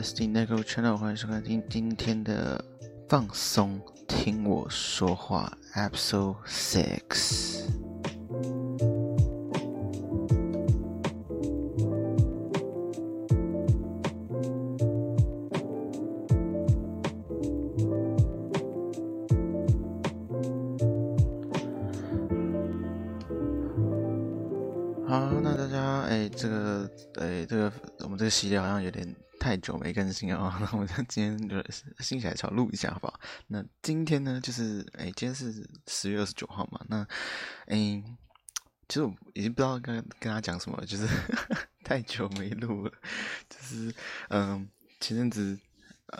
Justin Nego channel，欢迎收看今天的放松。听我说话，episode six。好，那大家，哎，这个，哎，这个，我们这个系列好像有点。太久没更新了啊，那我今天就心血来潮录一下，好不好？那今天呢，就是哎，今天是十月二十九号嘛，那哎，其实我已经不知道跟跟他讲什么了，就是 太久没录了，就是嗯，前阵子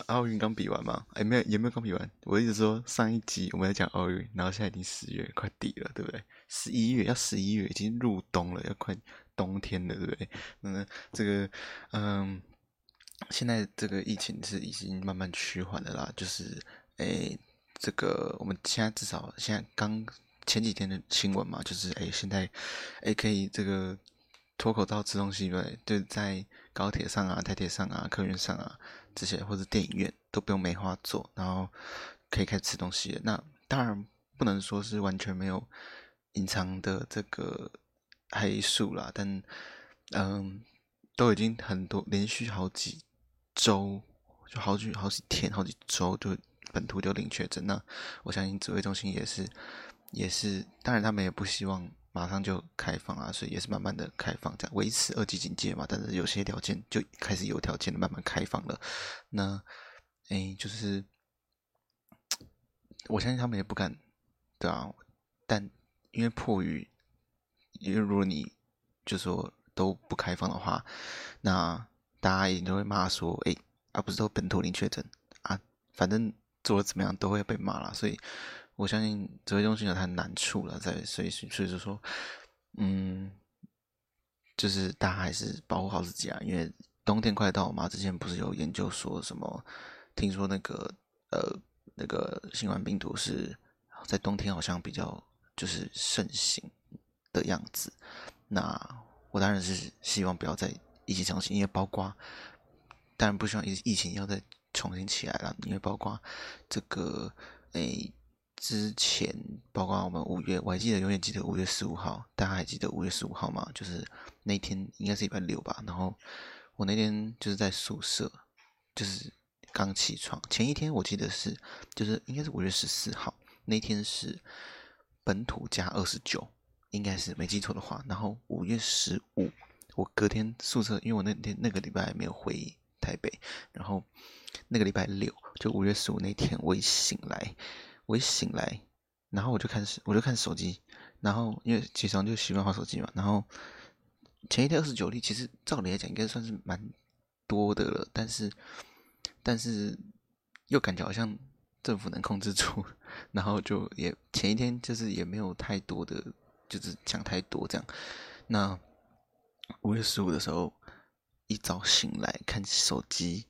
奥运刚比完嘛，哎，没有也没有刚比完，我一直说上一集我们在讲奥运，然后现在已经十月快底了，对不对？十一月要十一月已经入冬了，要快。冬天了对不对？那这个嗯，现在这个疫情是已经慢慢趋缓的啦。就是诶，这个我们现在至少现在刚前几天的新闻嘛，就是诶，现在诶可以这个脱口罩吃东西对，就在高铁上啊、台铁上啊、客运上啊这些，或者电影院都不用梅花座，然后可以开始吃东西了。那当然不能说是完全没有隐藏的这个。黑数啦，但嗯，都已经很多连续好几周，就好几好几天、好几周，就本土就零确诊。那我相信指挥中心也是，也是，当然他们也不希望马上就开放啊，所以也是慢慢的开放，这样维持二级警戒嘛。但是有些条件就开始有条件的慢慢开放了。那哎，就是我相信他们也不敢，对啊，但因为迫于。因为如果你就说都不开放的话，那大家一定都会骂说：“哎，啊不是都本土零确诊啊，反正做的怎么样都会被骂啦。”所以我相信指挥中心有它的难处了，在所以所以就说，嗯，就是大家还是保护好自己啊，因为冬天快到了嘛。之前不是有研究说什么？听说那个呃那个新冠病毒是在冬天好像比较就是盛行。的样子，那我当然是希望不要再疫情重新，因为包括当然不希望疫疫情要再重新起来了，因为包括这个诶之前，包括我们五月，我还记得永远记得五月十五号，大家还记得五月十五号吗？就是那天应该是礼拜六吧，然后我那天就是在宿舍，就是刚起床，前一天我记得是就是应该是五月十四号，那天是本土加二十九。应该是没记错的话，然后五月十五，我隔天宿舍，因为我那天那个礼拜没有回台北，然后那个礼拜六就五月十五那天，我一醒来，我一醒来，然后我就开始我就看手机，然后因为起床就习惯滑手机嘛，然后前一天二十九例，其实照理来讲应该算是蛮多的了，但是但是又感觉好像政府能控制住，然后就也前一天就是也没有太多的。就是讲太多这样，那五月十五的时候，一早醒来看手机，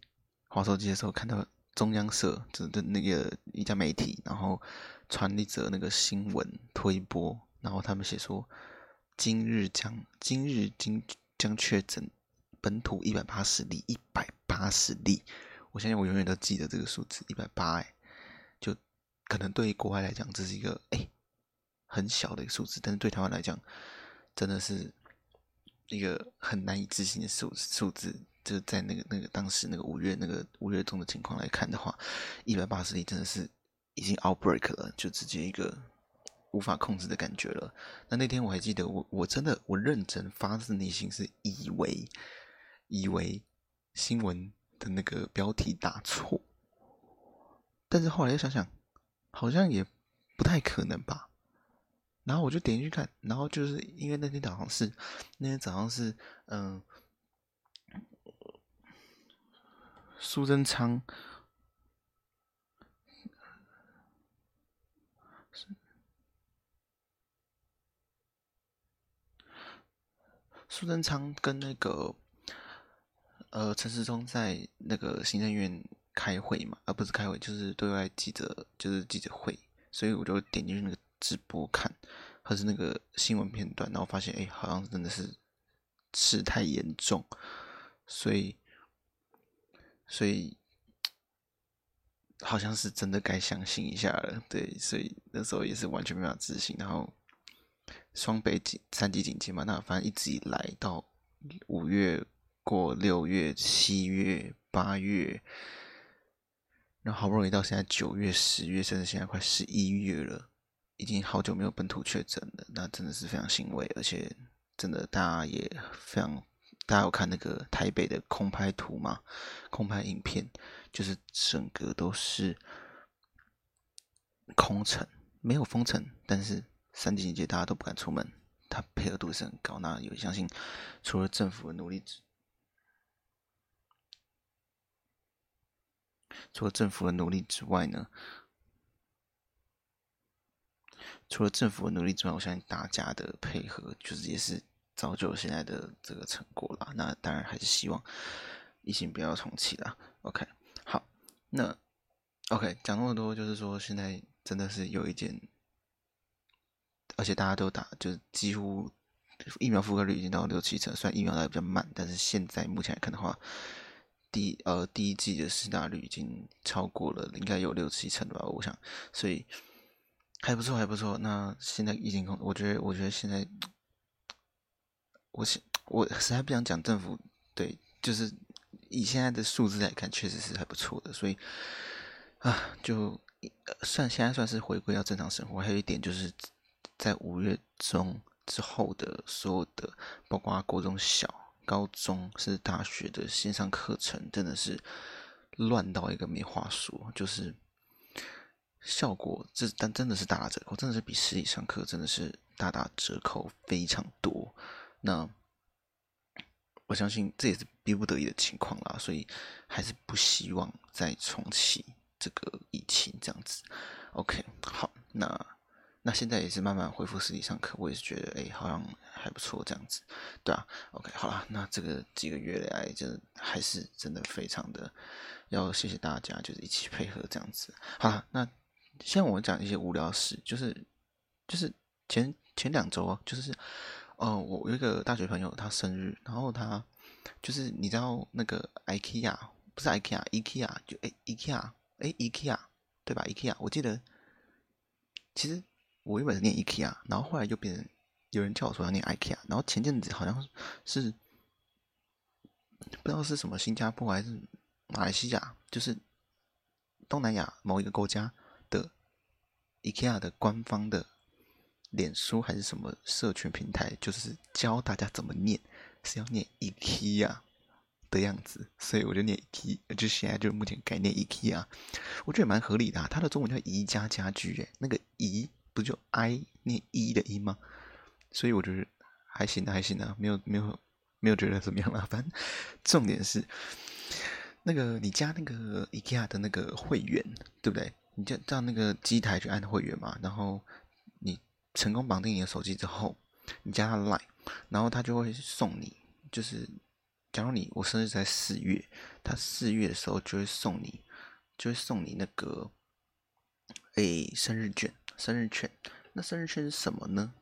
滑手机的时候看到中央社的那个一家媒体，然后传一则那个新闻推播，然后他们写说今日将今日今将确诊本土一百八十例，一百八十例，我相信我永远都记得这个数字一百八，哎，就可能对于国外来讲这是一个哎。很小的一个数字，但是对台湾来讲，真的是一个很难以置信的数数字。就在那个那个当时那个五月那个五月中的情况来看的话，一百八十例真的是已经 outbreak 了，就直接一个无法控制的感觉了。那那天我还记得我，我我真的我认真发自内心是以为以为新闻的那个标题打错，但是后来又想想，好像也不太可能吧。然后我就点进去看，然后就是因为那天早上是那天早上是嗯，苏贞昌苏贞昌跟那个呃陈时中在那个行政院开会嘛，而、不是开会，就是对外记者就是记者会，所以我就点进去那个。直播看，还是那个新闻片段，然后发现，哎，好像真的是事态严重，所以所以好像是真的该相信一下了。对，所以那时候也是完全没法自信。然后双北警三级警戒嘛，那反正一直以来到五月过六月、七月、八月，然后好不容易到现在九月、十月，甚至现在快十一月了，已经好久没有本土确诊了，那真的是非常欣慰，而且真的大家也非常。大家有看那个台北的空拍图吗？空拍影片就是整个都是空城，没有封城，但是三级警戒大家都不敢出门，它配合度是很高。那有相信，除了政府的努力，除了政府的努力之外呢，除了政府的努力之外，我相信大家的配合就是也是。造就现在的这个成果啦，那当然还是希望疫情不要重启啦。OK，好，那 OK 讲那么多，就是说现在真的是有一点，而且大家都打，就是几乎疫苗覆盖率已经到六七成，虽然疫苗来比较慢，但是现在目前来看的话，第呃第一季的施打率已经超过了，应该有六七成吧，我想，所以还不错，还不错。那现在疫情控，我觉得，我觉得现在。我是我实在不想讲政府，对，就是以现在的数字来看，确实是还不错的，所以啊，就算现在算是回归到正常生活。还有一点就是，在五月中之后的所有的，包括国中小、高中甚至大学的线上课程，真的是乱到一个没话说，就是效果这但真的是大打折扣，真的是比实体上课真的是大打折扣非常多。那我相信这也是逼不得已的情况啦，所以还是不希望再重启这个疫情这样子。OK，好，那那现在也是慢慢恢复实体上课，我也是觉得哎，好像还不错这样子，对啊。OK，好啦，那这个几个月来，就还是真的非常的要谢谢大家，就是一起配合这样子。好啦，那像我讲一些无聊事，就是就是前前两周啊，就是。呃，我有一个大学朋友，他生日，然后他就是你知道那个 IKEA 不是 IKEA，IKEA 就哎 IKEA 哎 IKEA 对吧？IKEA 我记得其实我原本是念 IKEA，然后后来就变成有人叫我说要念 IKEA，然后前阵子好像是不知道是什么新加坡还是马来西亚，就是东南亚某一个国家 IKEA 的官方的。脸书还是什么社群平台，就是教大家怎么念，是要念 IKEA 的样子，所以我就念 IKEA，就现在就目前改念 IKEA，我觉得蛮合理的啊。它的中文叫宜家家居，诶，那个宜不就 I 念一的音吗？所以我觉得还行的，还行的，没有没有没有觉得怎么样了。反正重点是那个你加那个 IKEA 的那个会员，对不对？你就到那个机台去按会员嘛，然后你。成功绑定你的手机之后，你加他 Line，然后他就会送你，就是假如你我生日在四月，他四月的时候就会送你，就会送你那个，诶，生日券，生日券。那生日券是什么呢？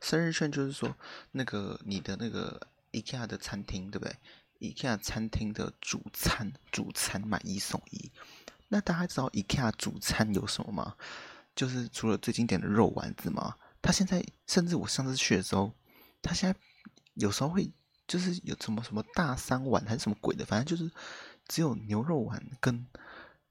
生日券就是说，那个你的那个 IKEA 的餐厅，对不对？IKEA 餐厅的主餐，主餐买一送一。那大家知道 IKEA 主餐有什么吗？就是除了最经典的肉丸子嘛，他现在甚至我上次去的时候，他现在有时候会就是有什么什么大三碗还是什么鬼的，反正就是只有牛肉丸跟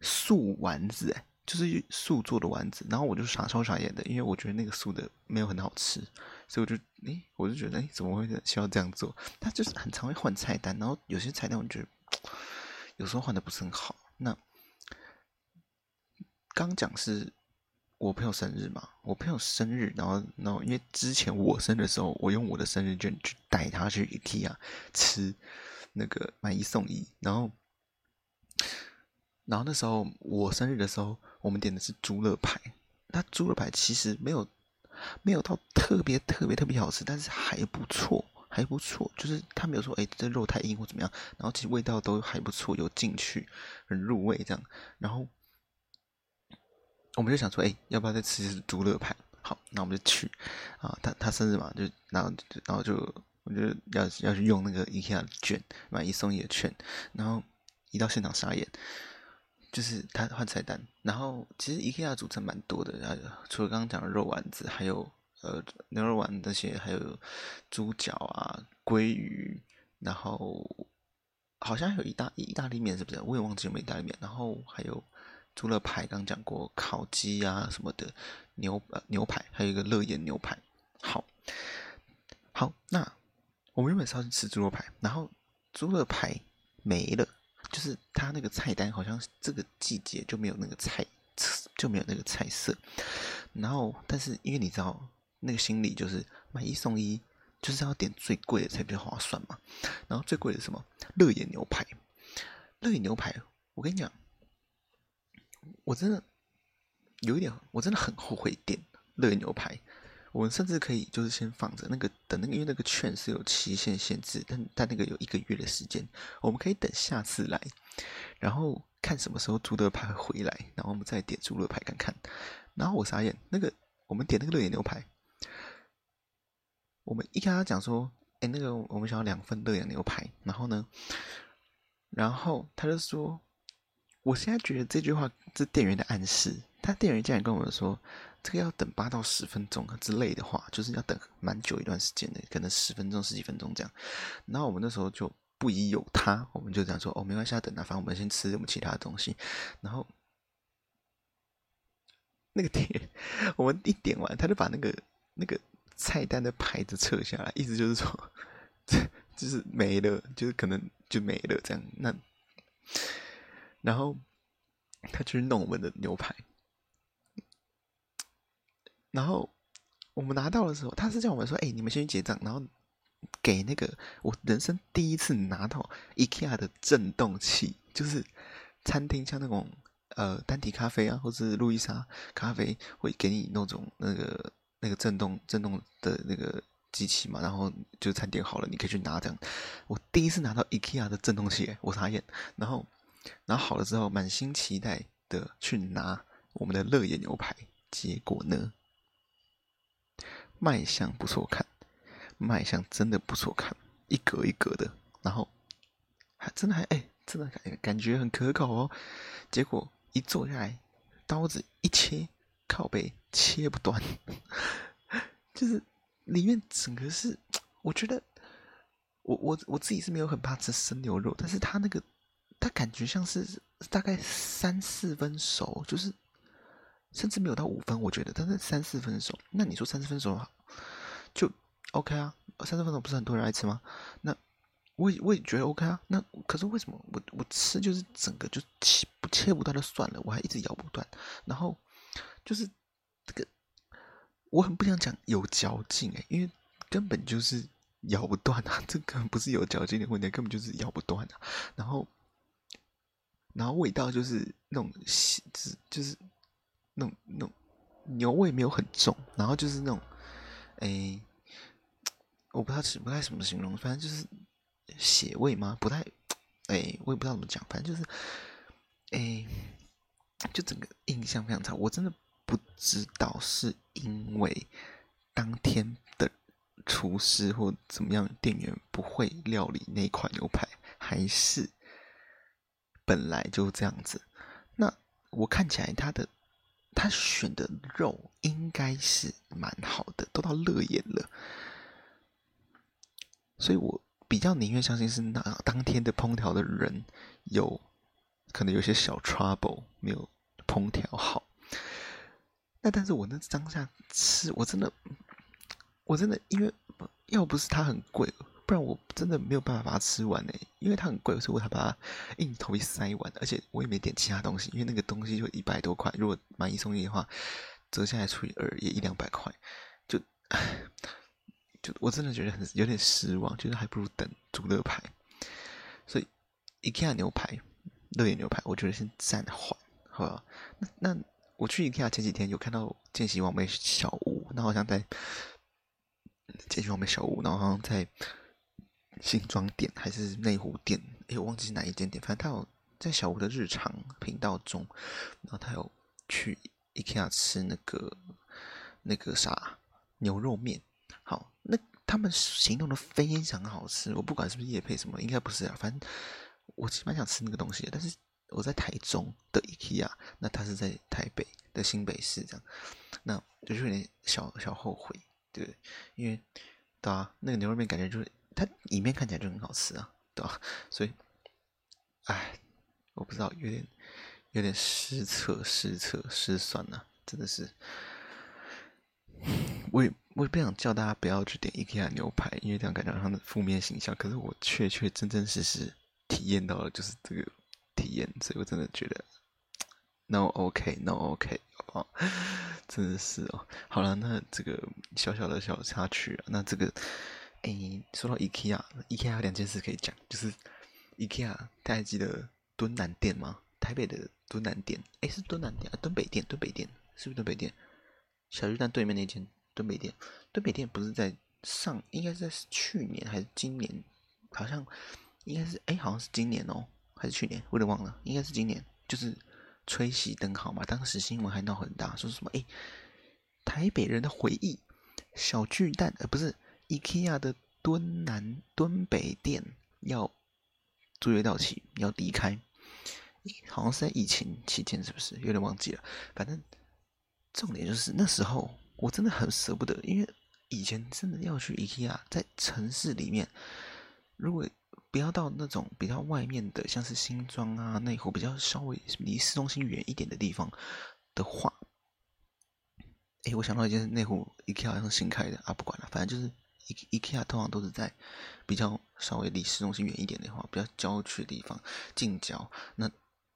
素丸子，哎，就是素做的丸子。然后我就傻超傻眼的，因为我觉得那个素的没有很好吃，所以我就诶，我就觉得诶，怎么会需要这样做？他就是很常会换菜单，然后有些菜单我觉得 有时候换的不是很好。那刚讲是。我朋友生日嘛，我朋友生日，然后，然后因为之前我生日的时候，我用我的生日券去带他去 IKEA 吃那个买一送一，然后，然后那时候我生日的时候，我们点的是猪肋排，那猪肋排其实没有没有到特别特别特别好吃，但是还不错，还不错，就是他没有说哎这肉太硬或怎么样，然后其实味道都还不错，有进去很入味这样，然后。我们就想说，哎，要不要再吃一次猪肋排？好，那我们就去啊。他他生日嘛，就然后然后就我就要要去用那个 IKEA 的券买一送一的券，然后一到现场傻眼，就是他换菜单，然后其实 IKEA 组成蛮多的，然后除了刚刚讲的肉丸子，还有呃牛肉丸那些，还有猪脚啊、鲑鱼，然后好像还有意大意大利面，是不是？我也忘记有没有意大利面，然后还有猪肋排，刚讲过烤鸡啊什么的，牛呃牛排，还有一个乐眼牛排，好，好那。我们原本是要去吃猪肉排，然后猪肉排没了，就是他那个菜单好像这个季节就没有那个菜，就没有那个菜色。然后，但是因为你知道那个心理就是买一送一，就是要点最贵的才比较划算嘛。然后最贵的是什么？乐眼牛排。乐眼牛排，我跟你讲，我真的有一点，我真的很后悔点乐眼牛排。我们甚至可以就是先放着那个等那个，因为那个券是有期限限制，但但那个有一个月的时间，我们可以等下次来，然后看什么时候猪肋排回来，然后我们再点猪肋排看看。然后我傻眼，那个我们点那个乐眼牛排，我们一跟他讲说，哎，那个我们想要两份乐眼牛排，然后呢，然后他就说，我现在觉得这句话是店员的暗示，他店员竟然跟我们说。这个要等八到十分钟之类的话，就是要等蛮久一段时间的，可能十分钟、十几分钟这样。然后我们那时候就不疑有他，我们就这样说：“哦，没关系，等啊，反正我们先吃我们其他的东西。”然后那个店员，我们一点完，他就把那个那个菜单的牌子撤下来，意思就是说，就是没了，就是可能就没了这样。那然后他去弄我们的牛排。然后我们拿到的时候，他是叫我们说：“哎，你们先去结账。”然后给那个我人生第一次拿到 IKEA 的震动器，就是餐厅像那种呃丹迪咖啡啊，或是路易莎咖啡会给你那种那个那个震动震动的那个机器嘛。然后就餐点好了，你可以去拿这样。我第一次拿到 IKEA 的震动器，我傻眼。然后然后好了之后，满心期待的去拿我们的乐野牛排，结果呢？卖相不错看，卖相真的不错看，一格一格的，然后还真的还哎，真的感感觉很可口哦。结果一坐下来，刀子一切，靠背切不断，就是里面整个是，我觉得我我我自己是没有很怕吃生牛肉，但是它那个它感觉像是大概三四分熟，就是。甚至没有到五分，我觉得，但是三四分熟。那你说三四分熟，就 OK 啊？三四分熟不是很多人爱吃吗？那我也我也觉得 OK 啊。那可是为什么我我吃就是整个就切不切不断就算了，我还一直咬不断。然后就是这个，我很不想讲有嚼劲诶，因为根本就是咬不断啊。这根本不是有嚼劲的问题，根本就是咬不断啊。然后然后味道就是那种细，就是。那种那种牛味没有很重，然后就是那种，哎，我不知道不太怎么形容，反正就是血味吗？不太，哎，我也不知道怎么讲，反正就是，哎，就整个印象非常差。我真的不知道是因为当天的厨师或怎么样店员不会料理那款牛排，还是本来就这样子。那我看起来他的。他选的肉应该是蛮好的，都到乐眼了，所以我比较宁愿相信是那当天的烹调的人有可能有些小 trouble 没有烹调好。那但是我那当下吃，我真的，我真的因为要不是它很贵。不然我真的没有办法把它吃完呢，因为它很贵，所以我才把它硬头皮塞完。而且我也没点其他东西，因为那个东西就一百多块，如果买一送一的话，折下来除以二也一两百块，就 就我真的觉得很有点失望，觉得还不如等猪肋排。所以 IKEA 牛排、乐眼牛排，我觉得先暂缓，好吧？那那我去 IKEA 前几天有看到见习网美小屋，那好像在见习网美小屋，然后好像在。新庄店还是内湖店？哎，我忘记是哪一间店。反正他有在小吴的日常频道中，然后他有去 IKEA 吃那个那个啥牛肉面。好，那他们形容的非常好吃。我不管是不是夜配什么，应该不是啊。反正我其实蛮想吃那个东西的。但是我在台中的 IKEA，那他是在台北的新北市这样，那就是有点小小后悔，对，因为对啊，那个牛肉面感觉就是它里面看起来就很好吃啊，对吧？所以，哎，我不知道，有点有点失策失策失算了，真的是。我也我也不想叫大家不要去点 IKEA 牛排，因为这样感觉好像的负面形象。可是我确确真真实实体验到了，就是这个体验，所以我真的觉得 no OK no OK 好不好？真的是哦。好了，那这个小小的小插曲啊，那这个哎，说到 IKEA，IKEA 有两件事可以讲，就是 IKEA 大家还记得敦南店吗？台北的敦南店，哎，是敦南店啊，敦北店，敦北店是不是敦北店？小巨蛋对面那间。敦北店，敦北店不是在上，应该是在去年还是今年？好像应该是，哎，好像是今年哦，还是去年？我有点忘了，应该是今年。就是吹熄灯号嘛，当时新闻还闹很大，说什么？哎，台北人的回忆，小巨蛋，呃，不是，IKEA 的敦南敦北店要租约到期，要离开，好像是在疫情期间，是不是？有点忘记了。反正重点就是那时候。我真的很舍不得，因为以前真的要去 IKEA，在城市里面，如果不要到那种比较外面的，像是新庄啊、内湖比较稍微离市中心远一点的地方的话，哎，我想到一件内湖 IKEA 好像新开的啊，不管了，反正就是 IKEA 通常都是在比较稍微离市中心远一点的话，比较郊区的地方，近郊。那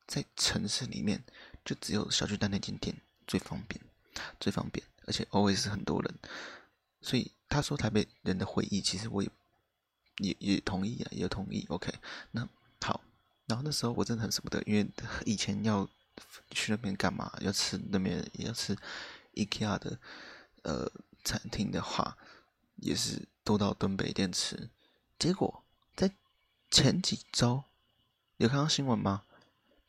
在城市里面，就只有小巨蛋那间店最方便，最方便。而且 always 很多人，所以他说台北人的回忆，其实我也也也同意啊，也同意。OK，那好，然后那时候我真的很舍不得，因为 以前要去那边干嘛？要吃那边也要吃 IKEA 的呃餐厅的话，也是都到敦北电池。结果在前几周有看到新闻吗？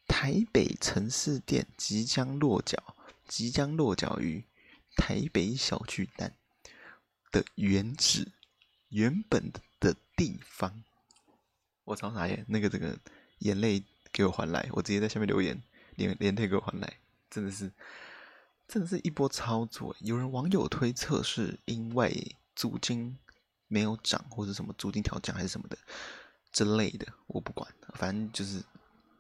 台北城市店即将落脚，即将落脚于。台北小巨蛋的原址，原本的地方，我操啥眼，那个这个眼泪给我还来，我直接在下面留言，连连带给我还来，真的是，真的是一波操作。有人网友推测是因为租金没有涨，或者什么租金调降还是什么的之类的，我不管，反正就是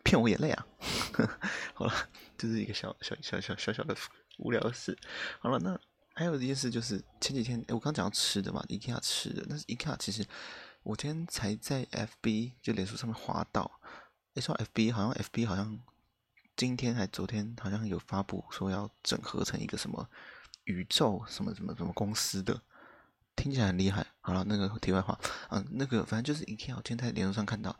骗我眼泪啊。好了，这、是一个小小小小小小的。无聊事，好了，那还有一件事就是前几天，我刚讲到吃的嘛一定要吃的，但是一看其实我今天才在 FB 就脸书上面滑到，诶，说 FB 好像 FB 好像今天还昨天好像有发布说要整合成一个什么宇宙什么什么什么公司的，听起来很厉害。好了，那个题外话，嗯，那个反正就是 IKEA，我今天在脸书上看到，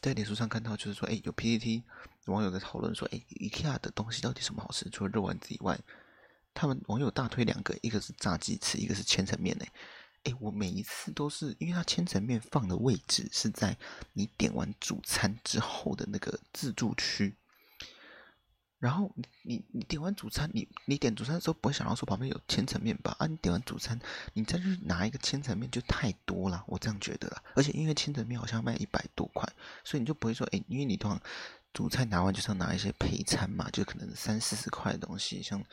在脸书上看到就是说，诶，有 P P T 网友在讨论说，诶，IKEA 的东西到底什么好吃？除了肉丸子以外。他们网友大推两个，一个是炸鸡翅，一个是千层面。哎，哎，我每一次都是因为它千层面放的位置是在你点完主餐之后的那个自助区，然后你你点完主餐，你你点主餐的时候不会想到说旁边有千层面吧？啊，你点完主餐，你再去拿一个千层面就太多了，我这样觉得了。而且因为千层面好像卖一百多块，所以你就不会说，哎，因为你通常主菜拿完就是要拿一些配餐嘛，就可能三四十块的东西，像。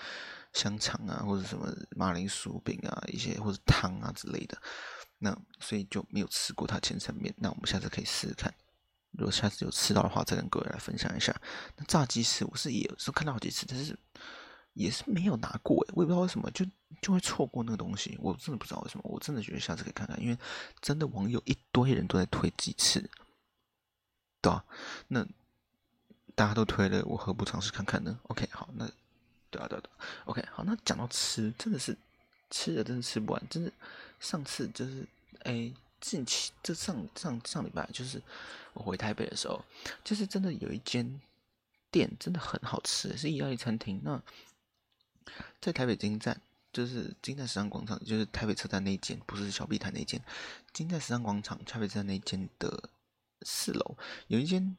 香肠啊，或者什么马铃薯饼啊，一些或者汤啊之类的，那所以就没有吃过它千层面。那我们下次可以试试看，如果下次有吃到的话，再跟各位来分享一下。那炸鸡翅我是也是看到好几次，但是也是没有拿过，我也不知道为什么就就会错过那个东西，我真的不知道为什么。我真的觉得下次可以看看，因为真的网友一堆人都在推鸡翅，对啊，那大家都推了，我何不尝试看看呢？OK，好，那。对啊，对啊，对啊，OK，好，那讲到吃，真的是吃的真的吃不完，真的。上次就是，哎，近期这上上上礼拜，就是我回台北的时候，就是真的有一间店真的很好吃，是意大利餐厅。那在台北金站，就是金站时尚广场，就是台北车站那间，不是小碧潭那间，金站时尚广场台北车站那间的四楼有一间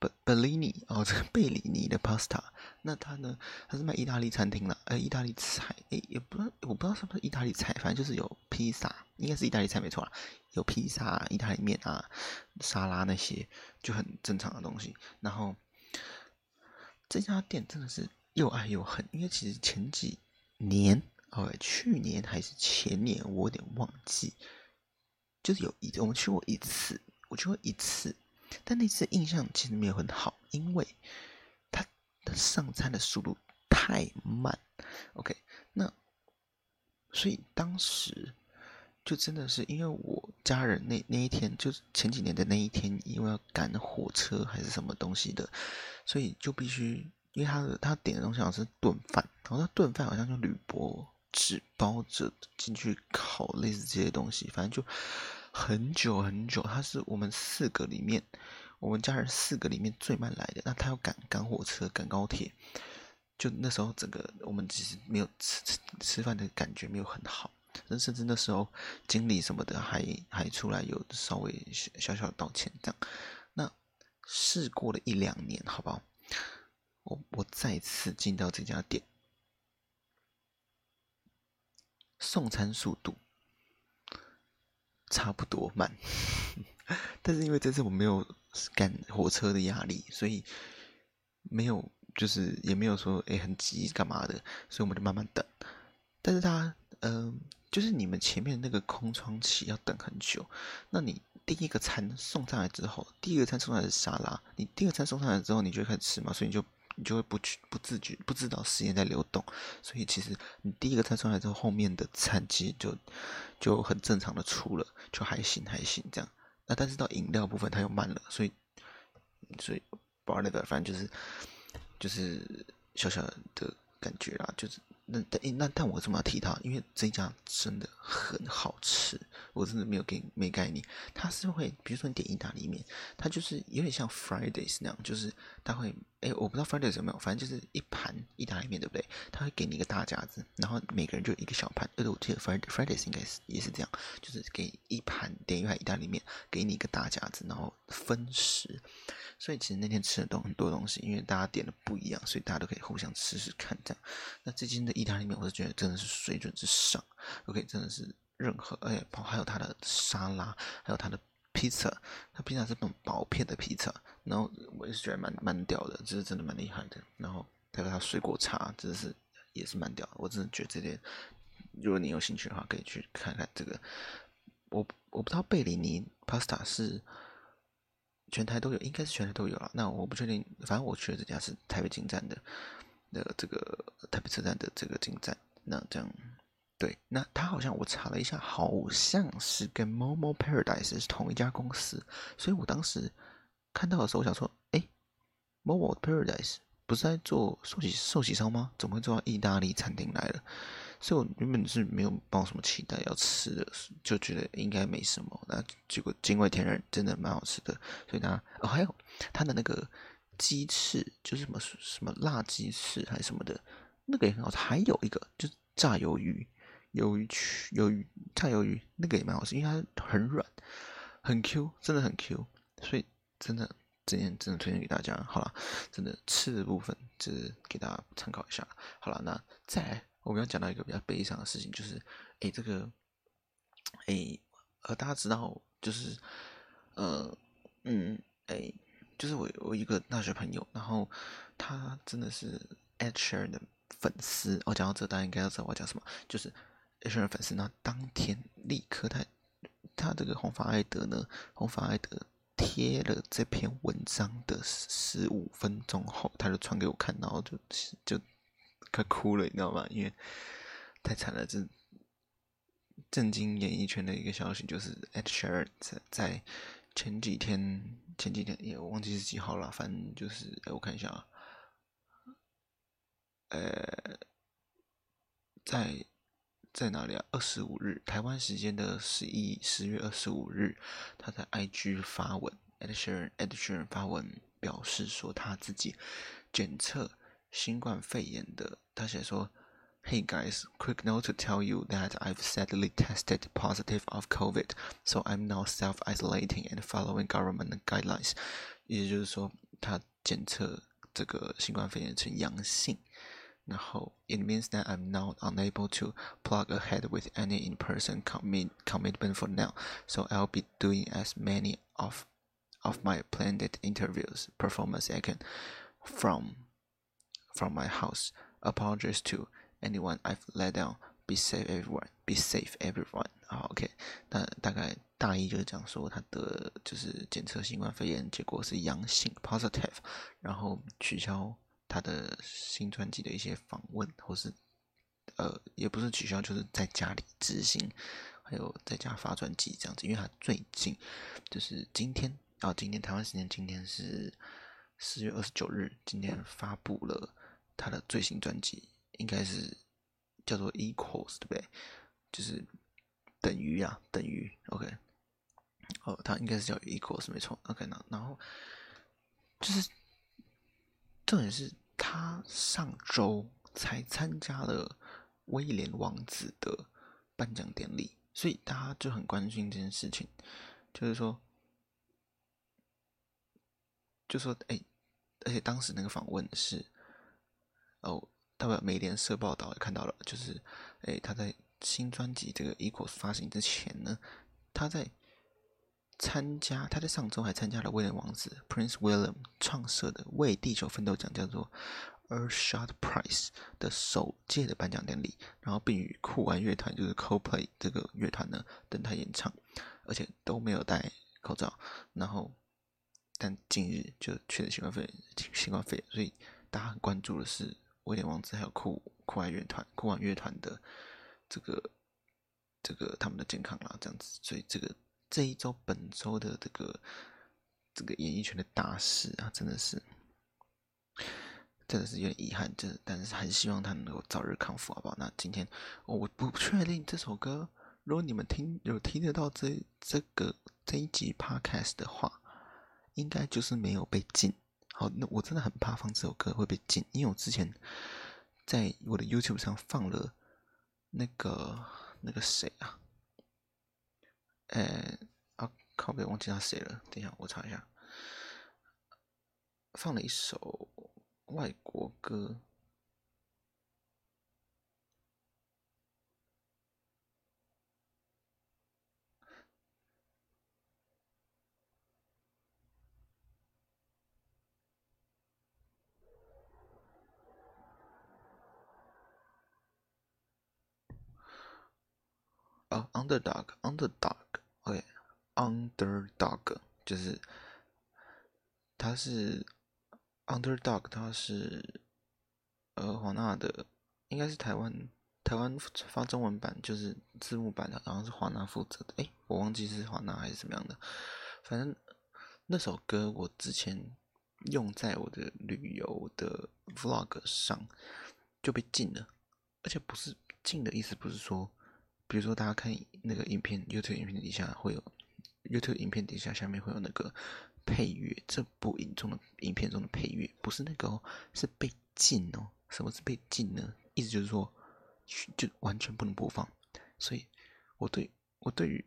贝贝里尼哦，这个贝里尼的 pasta，那它呢，它是卖意大利餐厅的，呃，意大利菜，诶，也不知道，我不知道是不是意大利菜，反正就是有披萨，应该是意大利菜没错啦，有披萨、意大利面啊、沙拉那些，就很正常的东西。然后这家店真的是又爱又恨，因为其实前几年，哦，去年还是前年，我有点忘记，就是有一我们去过一次，我去过一次。但那次印象其实没有很好，因为他的上餐的速度太慢。OK，那所以当时就真的是因为我家人那那一天就是前几年的那一天，因为要赶火车还是什么东西的，所以就必须因为他的他点的东西好像是炖饭，然后他炖饭好像就铝箔纸包着进去烤，类似这些东西，反正就。很久很久，他是我们四个里面，我们家人四个里面最慢来的。那他要赶赶火车、赶高铁，就那时候整个我们其实没有吃吃吃饭的感觉没有很好，甚至那时候经理什么的还还出来有稍微小小的道歉这样。那试过了一两年，好不好？我我再次进到这家店，送餐速度。差不多慢，但是因为这次我没有赶火车的压力，所以没有就是也没有说诶很急干嘛的，所以我们就慢慢等。但是他嗯、就是你们前面那个空窗期要等很久。那你第一个餐送上来之后，第一个餐送上来是沙拉，你第二个餐送上来之后，你就开始吃嘛，所以你就。你就会不去不自觉不知道时间在流动，所以其实你第一个菜出来之后，后面的餐其实就就很正常的出了，就还行还行这样。那但是到饮料部分它又慢了，所以所以不知道那个反正就是就是小小的感觉啦，就是。那但那但我这么要提它，因为这家真的很好吃，我真的没有给没概念。它是会，比如说你点意大利面，它就是有点像 Fridays 那样，就是它会，哎，我不知道 Fridays 有没有，反正就是一盘意大利面，对不对？它会给你一个大夹子，然后每个人就一个小盘。呃，我记得 Friday Fridays 应该是也是这样，就是给一盘点一盘意大利面，给你一个大夹子，然后分食。所以其实那天吃的都很多东西，因为大家点的不一样，所以大家都可以互相吃吃看这样。那这间的意大利面，我是觉得真的是水准之上，OK，真的是任何，而且包还有它的沙拉，还有它的披萨，它披萨是那种薄片的披萨，然后我也是觉得蛮蛮屌的，这是真的蛮厉害的。然后还有它水果茶，真的是也是蛮屌。我真的觉得这点，如果你有兴趣的话，可以去看看这个。我我不知道贝里尼 Pasta 是。全台都有，应该是全台都有啊。那我不确定，反正我去的这家是台北进站的，的这个台北车站的这个进站。那这样，对，那他好像我查了一下，好像是跟 Momo Paradise 是同一家公司。所以我当时看到的时候，我想说，哎，Momo Paradise 不是在做寿喜寿喜烧吗？怎么会做到意大利餐厅来了？所以我原本是没有抱什么期待要吃的，就觉得应该没什么。那结果惊为天人，真的蛮好吃的。所以呢，哦，还有它的那个鸡翅，就是什么什么辣鸡翅还是什么的，那个也很好吃。还有一个就是炸鱿鱼，鱿鱼区鱿鱼炸鱿鱼，那个也蛮好吃，因为它很软，很 Q，真的很 Q。所以真的今天真的推荐给大家。好了，真的吃的部分就是给大家参考一下。好了，那再来。我们要讲到一个比较悲伤的事情，就是，哎，这个，哎，呃，大家知道，就是，呃，嗯，哎，就是我我一个大学朋友，然后他真的是 Ed Sheeran 的粉丝。我、讲到这，大家应该要知道我讲什么，就是 Ed Sheeran 粉丝。那当天立刻他他这个红发艾德呢，红发艾德贴了这篇文章的十五分钟后，他就传给我看，然后就就。快哭了，你知道吗？因为太惨了，这震惊演艺圈的一个消息就是，Ed Sheeran 在前几天，前几天也我忘记是几号了，反正就是，哎，我看一下啊，呃，在在哪里啊？二十五日，台湾时间的十一十月二十五日，他在 IG 发文，Ed Sheeran，Ed Sheeran 发文表示说他自己检测。新冠肺炎的，他写说 ：“Hey guys, quick note to tell you that I've sadly tested positive of COVID, so I'm now self-isolating and following government guidelines。”也就是说， 他检测这个新冠肺炎呈阳性，然后 it means that I'm now unable to plug ahead with any in-person commit commitment for now, so I'll be doing as many of of my planned interviews performance I can from from my house. Apologies to anyone I've let down. Be safe, everyone. Be safe, everyone. 好，OK。那大概大意就是讲说，他的就是检测新冠肺炎结果是阳性 （positive），然后取消他的新专辑的一些访问，或是呃，也不是取消，就是在家里执行，还有在家发专辑这样子。因为他最近就是今天啊，今天台湾时间今天是四月二十九日，今天发布了他的最新专辑，应该是。叫做 equals 对不对？就是等于啊，等于 OK。哦，它应该是叫 equals 没错。OK，那然后就是重点是他上周才参加了威廉王子的颁奖典礼，所以大家就很关心这件事情，就是说，就说哎，而且当时那个访问是哦。代表美联社报道也看到了，就是，诶，他在新专辑这个《Equals》发行之前呢，他在参加，他在上周还参加了威廉王子 （Prince William） 创设的为地球奋斗奖，叫做 Earthshot Prize 的首届的颁奖典礼，然后并与酷玩乐团，就是 CoPlay 这个乐团呢登台演唱，而且都没有戴口罩。然后，但近日就确诊新冠肺炎，新冠肺炎，所以大家很关注的是。威廉王子还有酷酷爱乐团、酷玩乐团的这个这个他们的健康啦，这样子，所以这个这一周本周的这个这个演艺圈的大事啊，真的是真的是有点遗憾，这但是很希望他能够早日康复，好不好？那今天、我不确定这首歌，如果你们听有听得到这这个这一集 podcast 的话，应该就是没有被禁。好，那我真的很怕放这首歌会被禁，因为我之前在我的 YouTube 上放了那个那个谁啊，呃，啊，靠北，忘记他谁了。等一下，我查一下，放了一首外国歌。哦、oh，Underdog，Underdog，OK，Underdog 就是，他是 Underdog，他是呃华纳的，应该是台湾台湾发中文版，就是字幕版的，然后是华纳负责的，诶，我忘记是华纳还是怎么样的，反正那首歌我之前用在我的旅游的 Vlog 上就被禁了，而且不是禁的意思，不是说。比如说，大家看那个影片，YouTube 影片底下会有 YouTube 影片底下下面会有那个配乐，这部影中的影片中的配乐不是那个哦，是被禁哦。什么是被禁呢？意思就是说，就完全不能播放。所以，我对我对于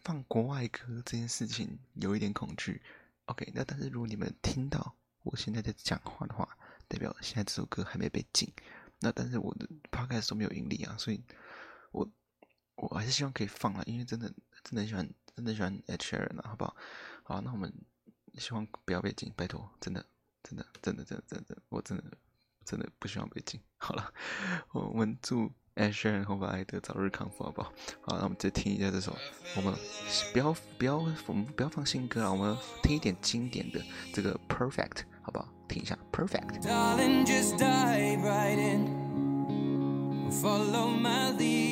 放国外歌这件事情有一点恐惧。OK，那但是如果你们听到我现在在讲话的话，代表现在这首歌还没被禁。那但是我的 Podcast 都没有盈利啊，所以我。我还是希望可以放了，因为真的真的喜欢，真的喜欢 H R 啊，好不好？好，那我们希望不要被禁，拜托，真的真的真的真的真的，我真的真的不希望被禁。好了，我们祝 Ed Sheeran 和艾德早日康复，好不好？好，那我们再听一下这首，我们不要不要我们不要放新歌啊，我们听一点经典的这个 Perfect，好不好？听一下 Perfect。follow my the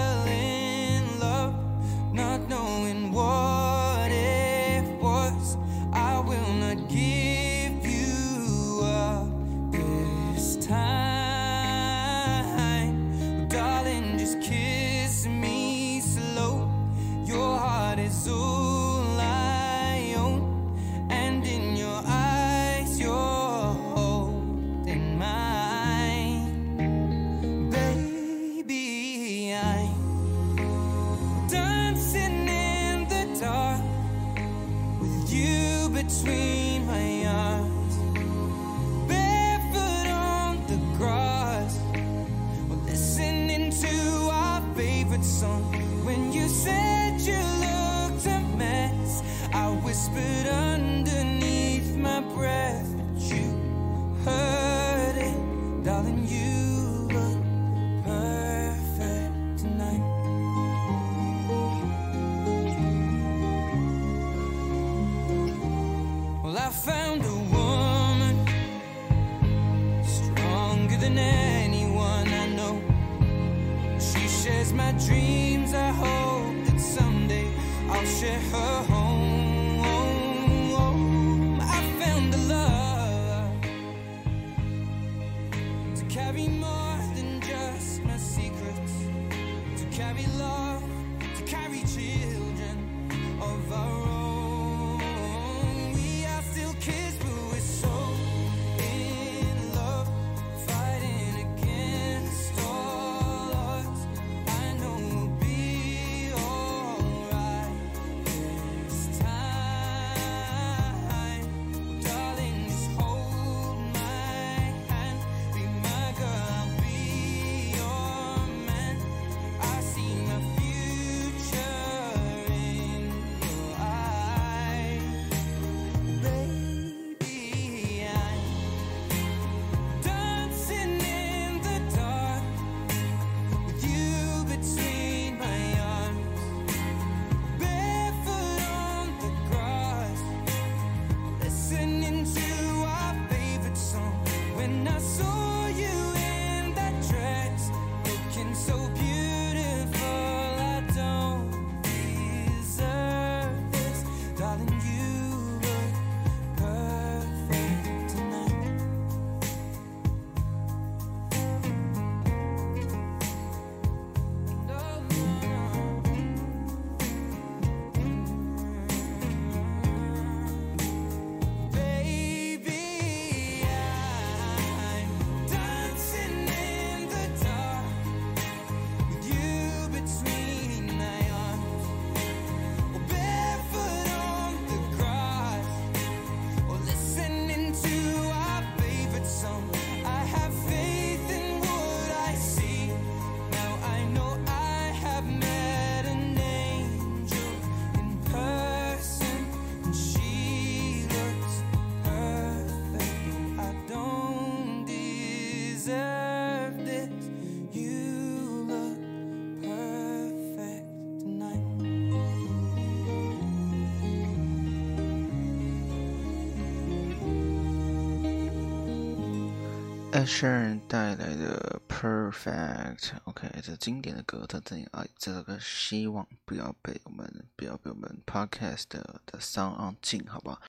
Ed Sheeran 带来的 Perfect，OK，、这经典的歌，这这啊，这个希望不要被我们不要被我们 Podcast 的的 Sound On 禁，好不好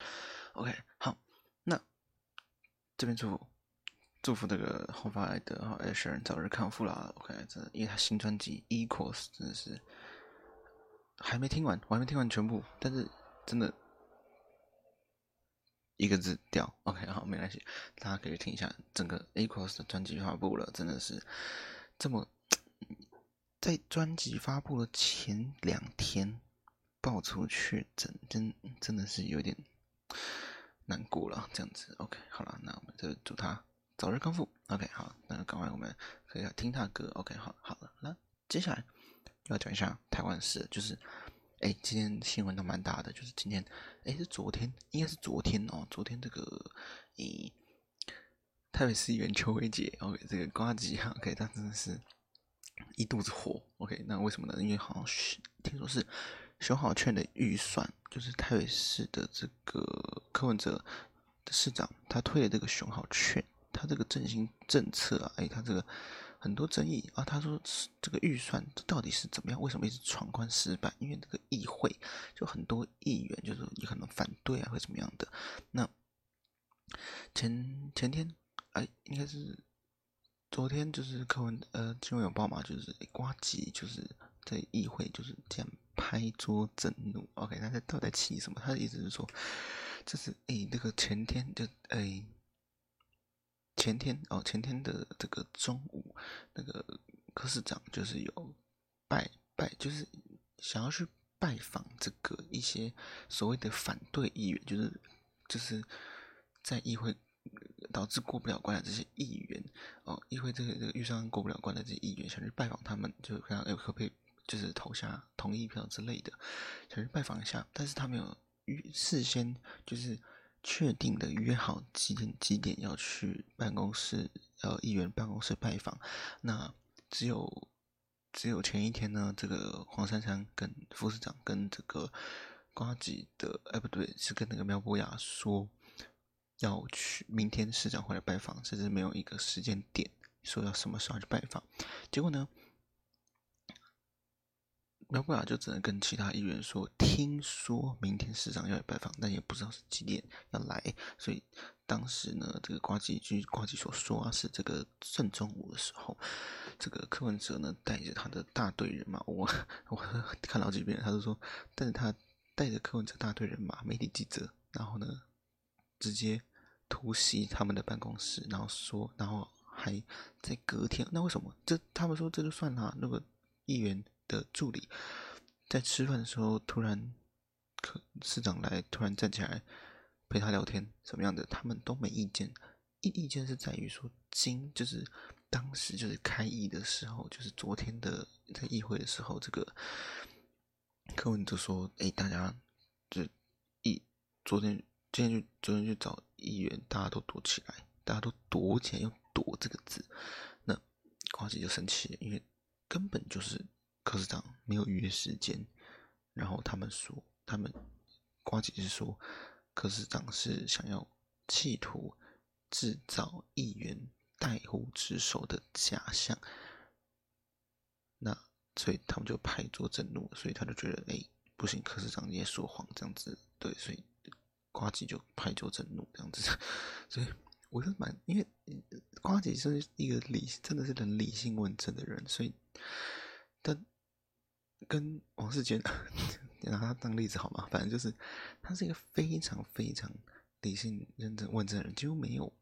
？OK，好，那这边祝福祝福这个后发来的哈，Asher 早日康复啦，OK，这因为他新专辑 Equals 真的是还没听完，我还没听完全部，但是真的。一个字掉，OK，好，没关系，大家可以听一下整个 Equals 的专辑发布了，真的是这么在专辑发布的前两天爆出去，真真真的是有点难过了，这样子，OK，好了，那我们就祝他早日康复，OK，好，那赶快我们可以听他歌，OK，好，好了，那接下来要讲一下台湾事，就是。哎，今天新闻都蛮大的，就是今天，哎，是昨天，应该是昨天哦。昨天这个，诶，台北市议员邱威杰，OK，这个瓜吉哈，OK，他真的是一肚子火，OK，那为什么呢？因为好像是听说是熊好券的预算，就是台北市的这个柯文哲的市长，他推的这个熊好券，他这个振兴政策啊，哎，他这个。很多争议啊，他说这个预算到底是怎么样？为什么一直闯关失败？因为这个议会就很多议员就是有可能反对啊，或怎么样的。那前前天哎，应该是昨天，就是柯文呃新闻有报嘛，就是呱吉就是在议会就是这样拍桌震怒。OK，他在到底在气什么？他的意思是说，就是哎那个前天就哎。前天哦，前天的这个中午，那个柯市长就是有拜拜，就是想要去拜访这个一些所谓的反对议员，就是就是在议会导致过不了关的这些议员哦，议会这个这个预算过不了关的这些议员，想去拜访他们，就看哎可不可以就是投下同意票之类的，想去拜访一下，但是他没有预事先就是。确定的约好几点几点要去办公室，呃，议员办公室拜访。那只有只有前一天呢，这个黄珊珊跟副市长跟这个瓜吉的，哎，不对，是跟那个苗博雅说要去明天市长回来拜访，甚至没有一个时间点说要什么时候去拜访，结果呢，苗博雅就只能跟其他议员说，听说明天市长要来拜访，但也不知道是几点要来，所以当时呢，这个呱吉据呱吉所说啊，是这个正中午的时候，这个柯文哲呢带着他的大队人马，我我 看了好几遍，他就说带着他带着柯文哲大队人马，媒体记者，然后呢直接突袭他们的办公室，然后说，然后还在隔天，那为什么这他们说这就算了，那个议员。的助理在吃饭的时候，突然可市长来，突然站起来陪他聊天，什么样的他们都没意见。意意见是在于说，今就是当时就是开议的时候，就是昨天的在议会的时候，这个柯文哲说：“哎，大家就一昨天今天就昨天去找议员，大家都躲起来，大家都躲起来，用‘躲’这个字。”那呱吉就生气，因为根本就是。柯市长没有预约时间，然后他们说，他们瓜姐是说，柯市长是想要企图制造议员怠忽职守的假象，那所以他们就拍桌震怒，所以他就觉得，哎，不行，柯市长也说谎这样子，对，所以瓜姐就拍桌震怒这样子，所以我就蛮，因为瓜姐是一个理，真的是很理性问政的人，所以，但。跟王世坚 拿他当例子好吗？反正就是他是一个非常非常理性、认真、问政的人，几乎没有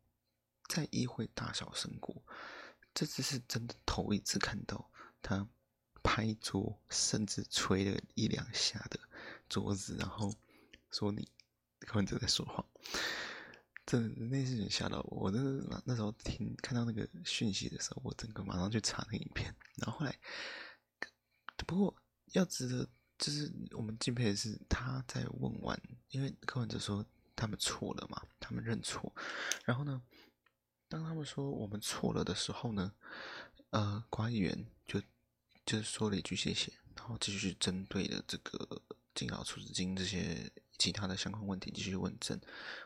在议会大小声过。这次是真的头一次看到他拍桌，甚至捶了一两下的桌子，然后说：“你柯文哲在说谎。”这那事情吓到我，我真的那那时候听看到那个讯息的时候，我整个马上去查那影片，然后后来不过。要值得，就是我们敬佩的是他在问完，因为柯文哲说他们错了嘛，他们认错。然后呢，当他们说我们错了的时候呢，呃，管理员就就是说了一句谢谢，然后继续针对的这个敬老储值金这些其他的相关问题继续问政。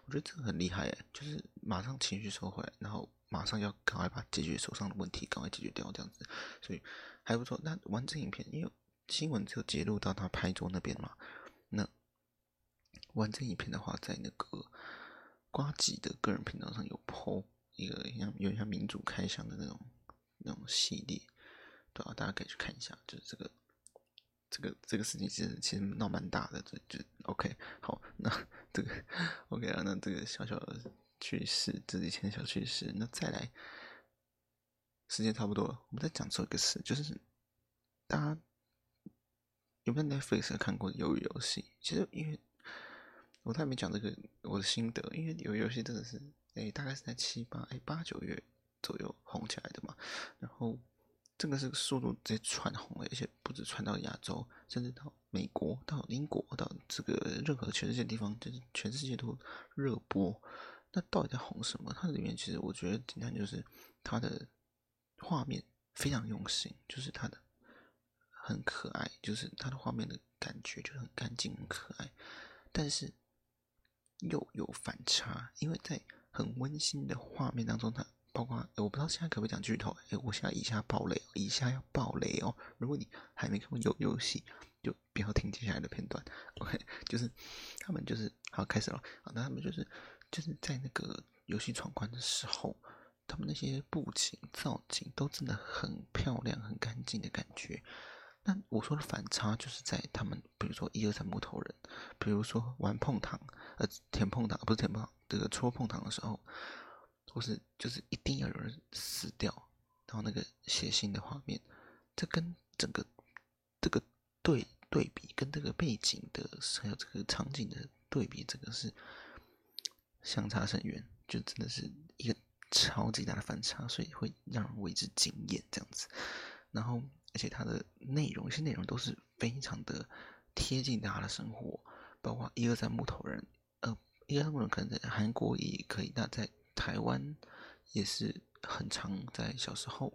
我觉得这个很厉害哎，就是马上情绪收回来，然后马上要赶快把解决手上的问题赶快解决掉，这样子，所以还不错。那完整影片，因为。新闻就揭露到他拍桌那边嘛，那完整影片的话，在那个瓜吉的个人频道上有 po 一个像有像民主开箱的那种那种系列，对啊，大家可以去看一下，就是这个这个这个事情其实其实闹蛮大的，就就 OK 好，那这个 OK 啊，那这个小小的趣事，这几天的小趣事，那再来时间差不多了，我们再讲做一个事，就是大家。有没有 Netflix 看过鱿鱼游戏？其实因为我太没讲这个我的心得，因为鱿鱼游戏真的是哎，大概是在七八哎八九月左右红起来的嘛。然后这个是速度直接窜红了，而且不止窜到亚洲，甚至到美国、到英国、到这个任何全世界地方，就是全世界都热播。那到底在红什么？它里面其实我觉得简单就是它的画面非常用心，就是它的。很可爱，就是它的画面的感觉就是很干净、很可爱，但是又有反差，因为在很温馨的画面当中，它包括我不知道现在可不可以讲剧透，哎，我现在以下爆雷，以下要爆雷哦！如果你还没看过游游戏，就不要听接下来的片段。OK，就是他们就是好开始了，好，那他们就是就是在那个游戏闯关的时候，他们那些布景造景都真的很漂亮、很干净的感觉。那我说的反差就是在他们，比如说一二三木头人，比如说玩碰糖，呃，舔碰糖不是舔碰糖，这个戳碰糖的时候，或是就是一定要有人死掉，然后那个血腥的画面，这跟整个这个对对比，跟这个背景的还有这个场景的对比，这个是相差甚远，就真的是一个超级大的反差，所以会让人为之惊艳这样子，然后。而且它的内容，一些内容都是非常的贴近大家的生活，包括一二三木头人，呃，一二三木头人可能在韩国也可以，那在台湾也是很常在小时候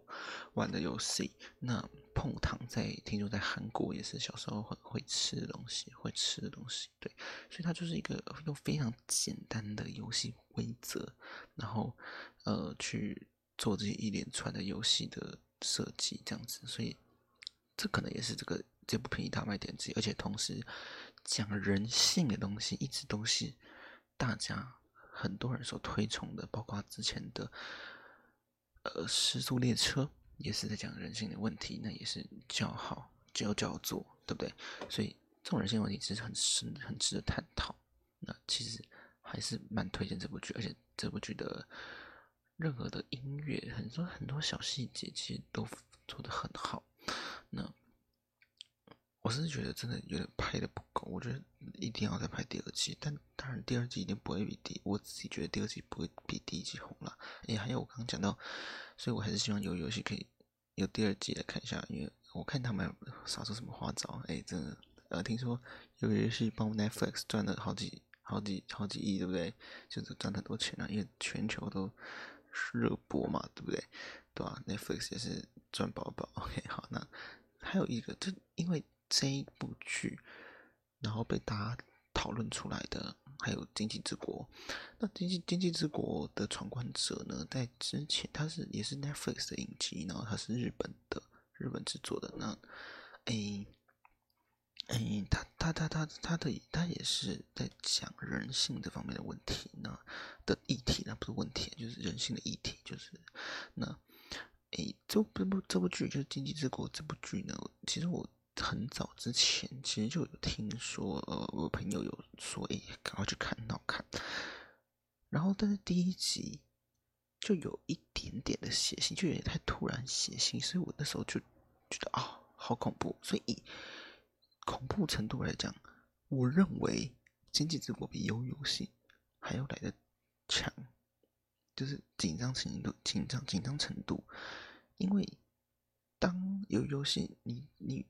玩的游戏。那碰糖在听说在韩国也是小时候很会吃的东西，会吃的东西，对，所以它就是一个用非常简单的游戏规则，然后呃去做这些一连串的游戏的设计，这样子，所以这可能也是这个这部片一大卖点之一。而且同时讲人性的东西，一直都是大家很多人所推崇的，包括之前的呃《时速列车》也是在讲人性的问题，那也是叫好就叫座，对不对？所以这种人性问题其实很深，很值得探讨。那其实还是蛮推荐这部剧，而且这部剧的。任何的音乐，很多很多小细节，其实都做得很好。那我是觉得真的有点拍的不够，我觉得一定要再拍第二季。但当然，第二季一定不会比第，我自己觉得第二季不会比第一季红了。哎，还有我刚刚讲到，所以我还是希望有游戏可以有第二季来看一下，因为我看他们耍出什么花招。哎，真的，呃，听说有游戏帮 Netflix 赚了好几好几好几亿，对不对？就是赚很多钱啊，因为全球都。热播嘛，对不对？对吧？Netflix 也是赚饱饱。OK，好，那还有一个，就因为这一部剧，然后被大家讨论出来的，还有《经济之国》。那《经济经济之国》的闯关者呢，在之前它是也是 Netflix 的影集，然后它是日本的日本制作的。那，诶。哎，他他他他他的他也是在讲人性这方面的问题呢的议题，那不是问题，就是人性的议题，就是那哎，这部这部这部剧就是《经济之国》这部剧呢，其实我很早之前其实就有听说，呃，我朋友有说，哎，赶快去看，很好看。然后，但是第一集就有一点点的血腥，就有点太突然血腥，所以我那时候就觉得啊、好恐怖，所以。恐怖程度来讲，我认为《今际之国》比《鱿鱼游戏》还要来得强，就是紧张程度、紧张紧张程度。因为当鱿鱼游戏你你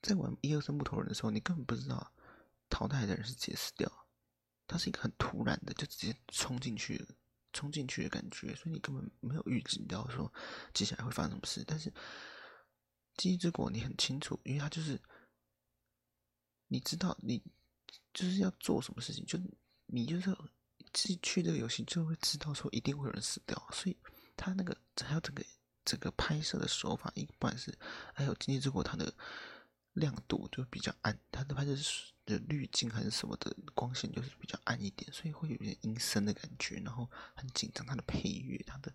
在玩一二三木头人的时候，你根本不知道淘汰的人是直接死掉，它是一个很突然的，就直接冲进去，冲进去的感觉，所以你根本没有预知到说接下来会发生什么事。但是《今际之国》你很清楚，因为它就是。你知道，你就是要做什么事情，就你就是自己去这个游戏，就会知道说一定会有人死掉，所以他那个还有整个整个拍摄的手法，一般是还有《今际之国》它的亮度就比较暗，它的拍摄的滤镜还是什么的光线就是比较暗一点，所以会有点阴森的感觉，然后很紧张。它的配乐，它的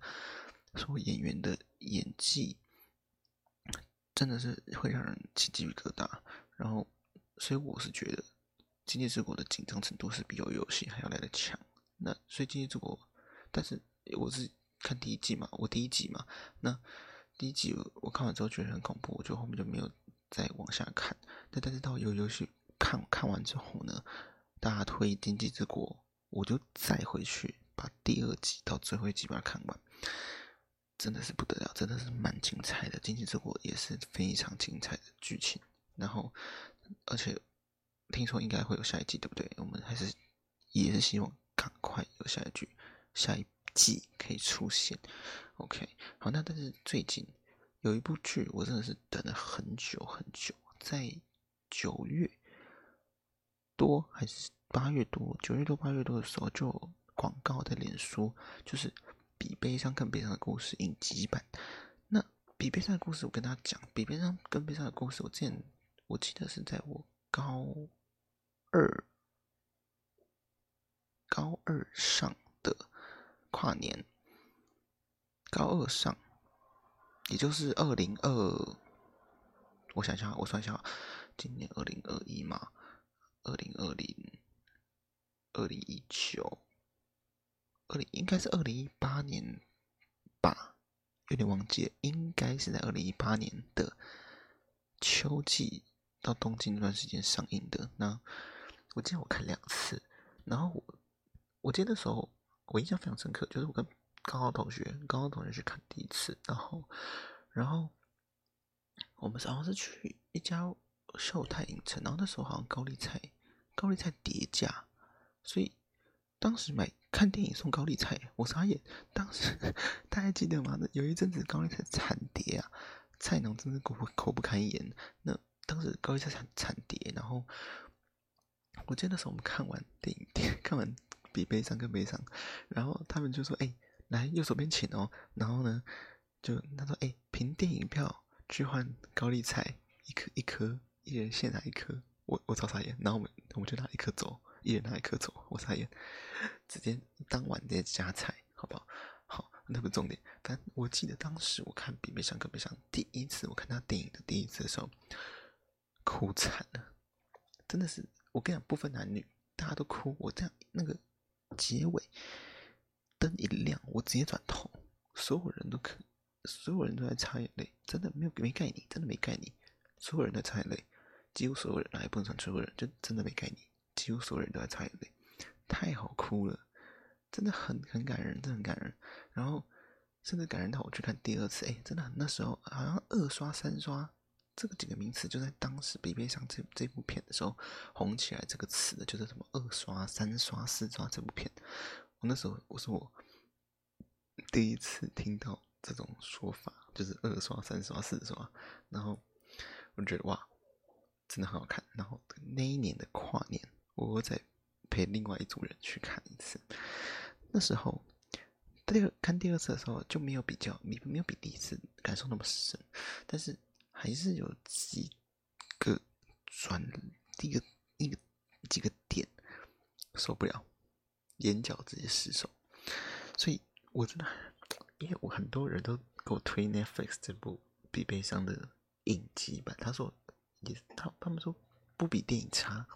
所有演员的演技，真的是会让人起鸡皮疙瘩，然后。所以我是觉得《今际之国》的紧张程度是比鱿鱼游戏还要来得强。那所以《今际之国》，但是我是看第一季嘛，我第一集嘛。那第一集我，看完之后觉得很恐怖，我就后面就没有再往下看。但但是到鱿鱼游戏看看完之后呢，大家推《经济之国》，我就再回去把第二集到最后一集把它看完，真的是不得了，真的是蛮精彩的。《经济之国》也是非常精彩的剧情，然后。而且听说应该会有下一季，对不对？我们还是也是希望赶快有下一季，下一季可以出现。OK，好，那但是最近有一部剧，我真的是等了很久很久，在九月多还是八月多？九月多八月多的时候，就广告在脸书，就是比悲伤更悲伤的故事影集版。那比悲伤的故事，我跟大家讲，比悲伤更悲伤的故事，我之前。我记得是在我高二高二上的跨年，高二上，也就是二零二，我想想，我算一下，今年二零二一嘛，二零二零，二零一九，二零应该是二零一八年吧，有点忘记了，应该是在二零一八年的秋季。到东京那段时间上映的，那我记得我看两次，然后我我记得那时候我印象非常深刻，就是我跟高高同学，高高同学去看第一次，然后然后我们好像是去一家秀泰影城，然后那时候好像高丽菜高丽菜叠价，所以当时买看电影送高丽菜，我傻眼，当时大家记得吗？那有一阵子高丽菜惨跌啊，菜农真是苦不苦不堪言，那。当时高丽菜惨惨跌，然后我记得那时候我们看完电影，看完比悲伤更悲伤，然后他们就说：“哎、来右手边请哦。然后呢，就他说，哎，凭电影票去换高丽菜，一颗一颗，一人先拿一颗。我我超傻眼，然后我们我们就拿一颗走，一人拿一颗走，我傻眼，直接当晚直接加菜，好不好？好，那不重点。但我记得当时我看《比悲伤更悲伤》第一次，我看他电影的第一次的时候，哭惨了，真的是。我跟你讲，不分男女，大家都哭。我这样那个结尾灯一亮，我直接转头，所有人都可，所有人都在擦眼泪，真的没有没盖你，真的没盖你，所有人都在擦眼泪。几乎所有人，还不能算所有人，就真的没概念。几乎所有人都在擦眼泪，太好哭了，真的很很感人，真的很感人。然后甚至感人到我去看第二次，哎，真的那时候好像二刷三刷，这个几个名词就在当时《比悲伤》这这部片的时候红起来，这个词的就是什么二刷、三刷、四刷这部片。我那时候我说我第一次听到这种说法，就是二刷、三刷、四刷，然后我觉得哇。真的很好看，然后那一年的跨年，我再陪另外一组人去看一次。那时候，第二看第二次的时候就没有比较，没没有比第一次感受那么深，但是还是有几个转，第一个一个几个点受不了，眼角直接失手。所以我真的，因为我很多人都给我推 Netflix 这部比悲伤的影集版，他说。也他他们说不比电影差，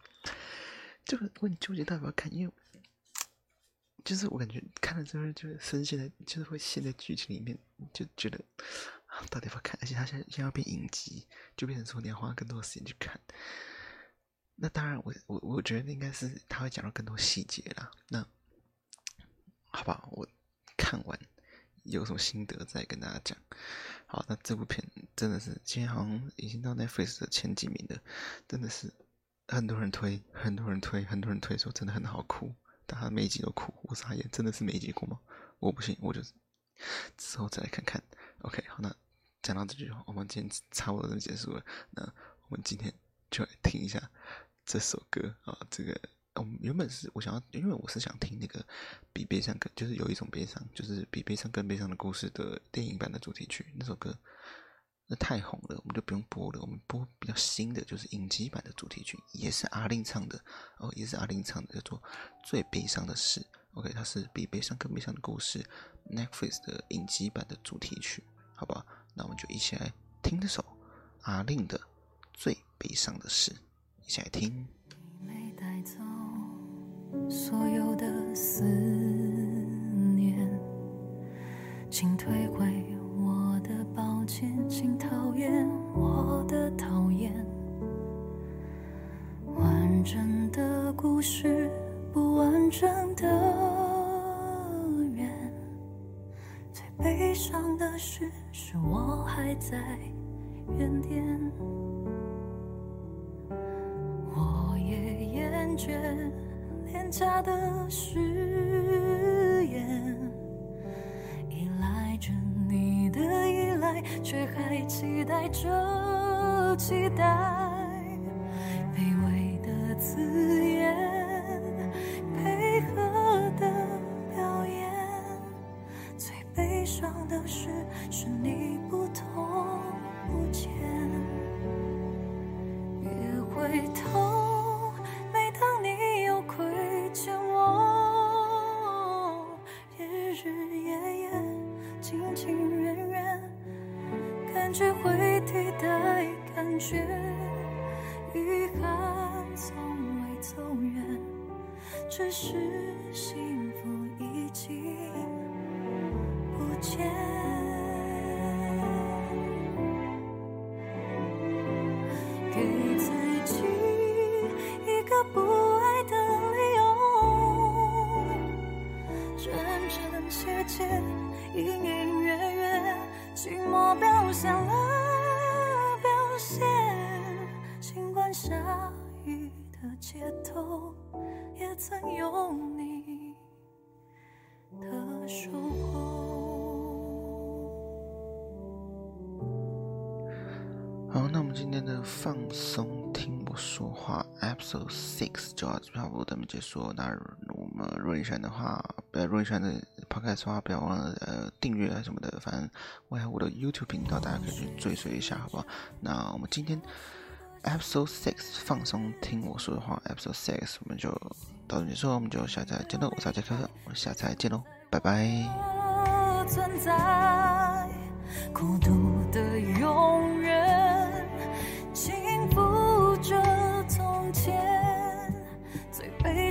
就我很纠结到底要看，因为就是我感觉看了之后就深陷在，就是会陷在剧情里面，就觉得到底要看，而且他现在现在要变影集，就变成说你要花更多的时间去看。那当然我，我我觉得应该是他会讲到更多细节啦。那好吧，我看完。有什么心得再跟大家讲。好，那这部片真的是今天好像已经到 Netflix 的前几名了，真的是很多人推，很多人推，很多人推说真的很好哭，大家每一集都哭，我傻眼，真的是每一集哭吗？我不信，我就之后再来看看。OK，好，那讲到这句话，我们今天差不多就结束了。那我们今天就来听一下这首歌啊，这个。嗯，原本是我想要，因为我是想听那个比悲伤更，就是有一种悲伤，就是比悲伤更悲伤的故事的电影版的主题曲。那首歌那太红了，我们就不用播了。我们播比较新的，就是影集版的主题曲，也是阿令唱的哦，也是阿令唱的，叫做《最悲伤的事》。OK，它是比悲伤更悲伤的故事，Netflix 的影集版的主题曲，好不好？那我们就一起来听这首阿令的《最悲伤的事》，一起来听。所有的思念，请退回我的抱歉，请讨厌我的讨厌。完整的故事，不完整的圆。最悲伤的事，是我还在原点。我也厌倦。廉价的誓言，依赖着你的依赖，却还期待着期待，幸福已经不见。给自今天的放松听我说话 Episode Six 就要差不多这么结束。那我们瑞山的话，呃，瑞山的 Podcast 的话，不要忘了呃订阅啊什么的。反正我还有我的 YouTube 频道，大家可以去追随一下，好不好？那我们今天 Episode Six 放松听我说的话，Episode Six 我们就到这结束，我们就下次再见喽。我是杰克，我们下次再见喽，拜拜。存在孤独的永远，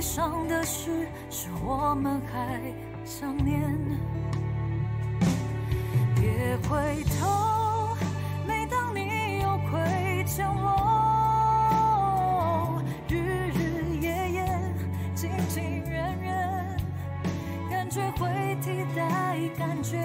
伤的事，是我们还想念。别回头，每当你有亏欠我，日日夜夜，近近远远，感觉会替代感觉，